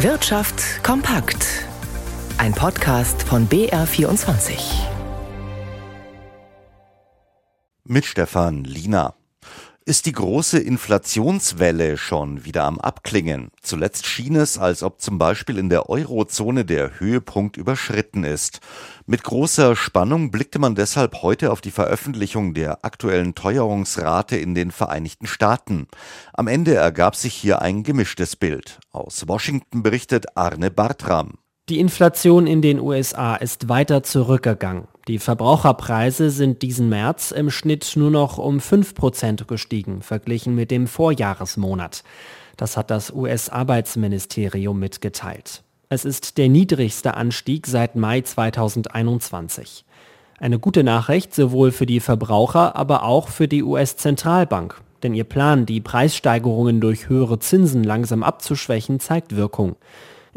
Wirtschaft kompakt. Ein Podcast von BR24. Mit Stefan Lina. Ist die große Inflationswelle schon wieder am Abklingen? Zuletzt schien es, als ob zum Beispiel in der Eurozone der Höhepunkt überschritten ist. Mit großer Spannung blickte man deshalb heute auf die Veröffentlichung der aktuellen Teuerungsrate in den Vereinigten Staaten. Am Ende ergab sich hier ein gemischtes Bild. Aus Washington berichtet Arne Bartram. Die Inflation in den USA ist weiter zurückgegangen. Die Verbraucherpreise sind diesen März im Schnitt nur noch um 5% gestiegen, verglichen mit dem Vorjahresmonat. Das hat das US-Arbeitsministerium mitgeteilt. Es ist der niedrigste Anstieg seit Mai 2021. Eine gute Nachricht sowohl für die Verbraucher, aber auch für die US-Zentralbank. Denn ihr Plan, die Preissteigerungen durch höhere Zinsen langsam abzuschwächen, zeigt Wirkung.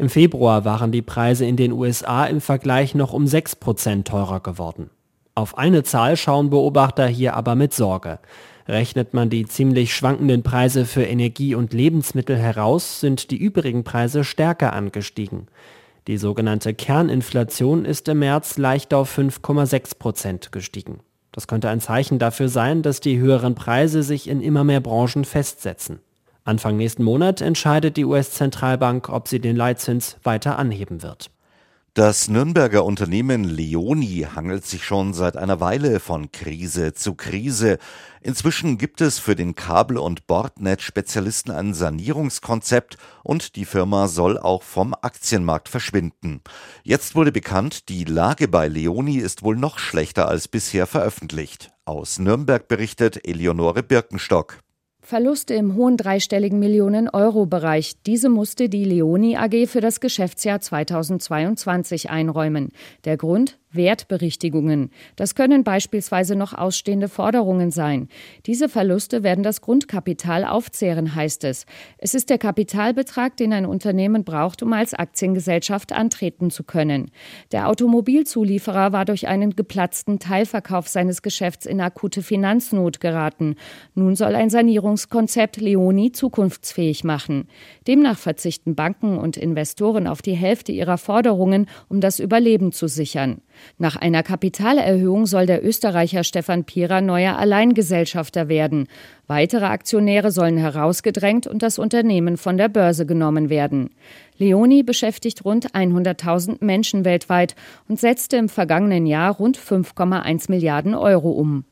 Im Februar waren die Preise in den USA im Vergleich noch um 6% teurer geworden. Auf eine Zahl schauen Beobachter hier aber mit Sorge. Rechnet man die ziemlich schwankenden Preise für Energie und Lebensmittel heraus, sind die übrigen Preise stärker angestiegen. Die sogenannte Kerninflation ist im März leicht auf 5,6 Prozent gestiegen. Das könnte ein Zeichen dafür sein, dass die höheren Preise sich in immer mehr Branchen festsetzen. Anfang nächsten Monat entscheidet die US-Zentralbank, ob sie den Leitzins weiter anheben wird. Das Nürnberger Unternehmen Leoni hangelt sich schon seit einer Weile von Krise zu Krise. Inzwischen gibt es für den Kabel- und Bordnetz-Spezialisten ein Sanierungskonzept und die Firma soll auch vom Aktienmarkt verschwinden. Jetzt wurde bekannt, die Lage bei Leoni ist wohl noch schlechter als bisher veröffentlicht. Aus Nürnberg berichtet Eleonore Birkenstock. Verluste im hohen dreistelligen Millionen-Euro-Bereich. Diese musste die Leoni AG für das Geschäftsjahr 2022 einräumen. Der Grund? Wertberichtigungen. Das können beispielsweise noch ausstehende Forderungen sein. Diese Verluste werden das Grundkapital aufzehren, heißt es. Es ist der Kapitalbetrag, den ein Unternehmen braucht, um als Aktiengesellschaft antreten zu können. Der Automobilzulieferer war durch einen geplatzten Teilverkauf seines Geschäfts in akute Finanznot geraten. Nun soll ein Sanierungskonzept Leoni zukunftsfähig machen. Demnach verzichten Banken und Investoren auf die Hälfte ihrer Forderungen, um das Überleben zu sichern. Nach einer Kapitalerhöhung soll der Österreicher Stefan Pierer neuer Alleingesellschafter werden. Weitere Aktionäre sollen herausgedrängt und das Unternehmen von der Börse genommen werden. Leoni beschäftigt rund 100.000 Menschen weltweit und setzte im vergangenen Jahr rund 5,1 Milliarden Euro um.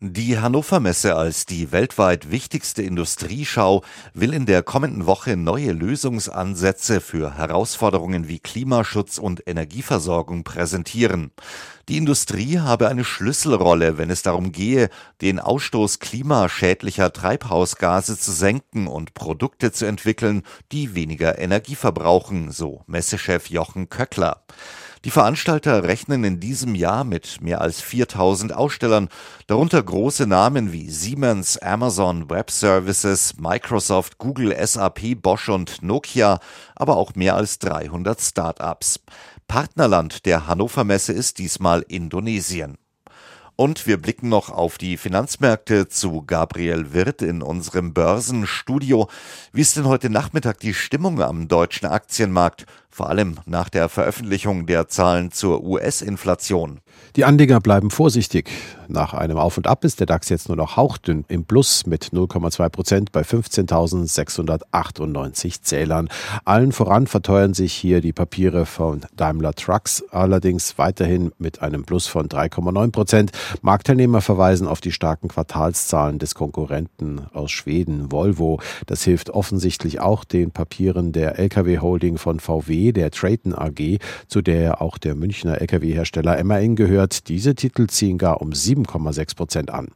Die Hannover Messe als die weltweit wichtigste Industrieschau will in der kommenden Woche neue Lösungsansätze für Herausforderungen wie Klimaschutz und Energieversorgung präsentieren. Die Industrie habe eine Schlüsselrolle, wenn es darum gehe, den Ausstoß klimaschädlicher Treibhausgase zu senken und Produkte zu entwickeln, die weniger Energie verbrauchen, so Messechef Jochen Köckler. Die Veranstalter rechnen in diesem Jahr mit mehr als 4000 Ausstellern, darunter große Namen wie Siemens, Amazon Web Services, Microsoft, Google, SAP, Bosch und Nokia, aber auch mehr als 300 Start-ups. Partnerland der Hannover Messe ist diesmal Indonesien. Und wir blicken noch auf die Finanzmärkte zu Gabriel Wirth in unserem Börsenstudio. Wie ist denn heute Nachmittag die Stimmung am deutschen Aktienmarkt? Vor allem nach der Veröffentlichung der Zahlen zur US-Inflation. Die Anleger bleiben vorsichtig. Nach einem Auf und Ab ist der DAX jetzt nur noch hauchdünn im Plus mit 0,2 Prozent bei 15.698 Zählern. Allen voran verteuern sich hier die Papiere von Daimler Trucks, allerdings weiterhin mit einem Plus von 3,9 Prozent. Marktteilnehmer verweisen auf die starken Quartalszahlen des Konkurrenten aus Schweden, Volvo. Das hilft offensichtlich auch den Papieren der Lkw-Holding von VW der Trayton AG, zu der auch der Münchner Lkw-Hersteller MAN gehört. Diese Titel ziehen gar um 7,6 Prozent an.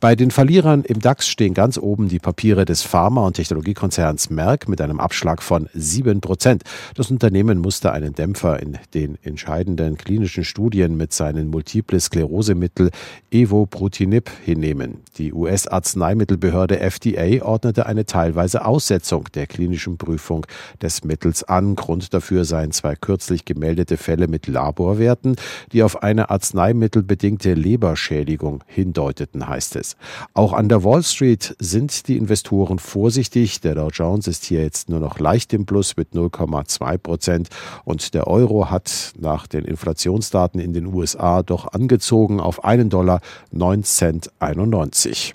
Bei den Verlierern im DAX stehen ganz oben die Papiere des Pharma- und Technologiekonzerns Merck mit einem Abschlag von 7 Prozent. Das Unternehmen musste einen Dämpfer in den entscheidenden klinischen Studien mit seinen Multiple Sklerosemittel Evobrutinib hinnehmen. Die US-Arzneimittelbehörde FDA ordnete eine teilweise Aussetzung der klinischen Prüfung des Mittels an. Grund dafür seien zwei kürzlich gemeldete Fälle mit Laborwerten, die auf eine arzneimittelbedingte Leberschädigung hindeuteten, heißt es. Auch an der Wall Street sind die Investoren vorsichtig. Der Dow Jones ist hier jetzt nur noch leicht im Plus mit 0,2 Prozent und der Euro hat nach den Inflationsdaten in den USA doch angezogen auf einen Dollar 9 Cent 91.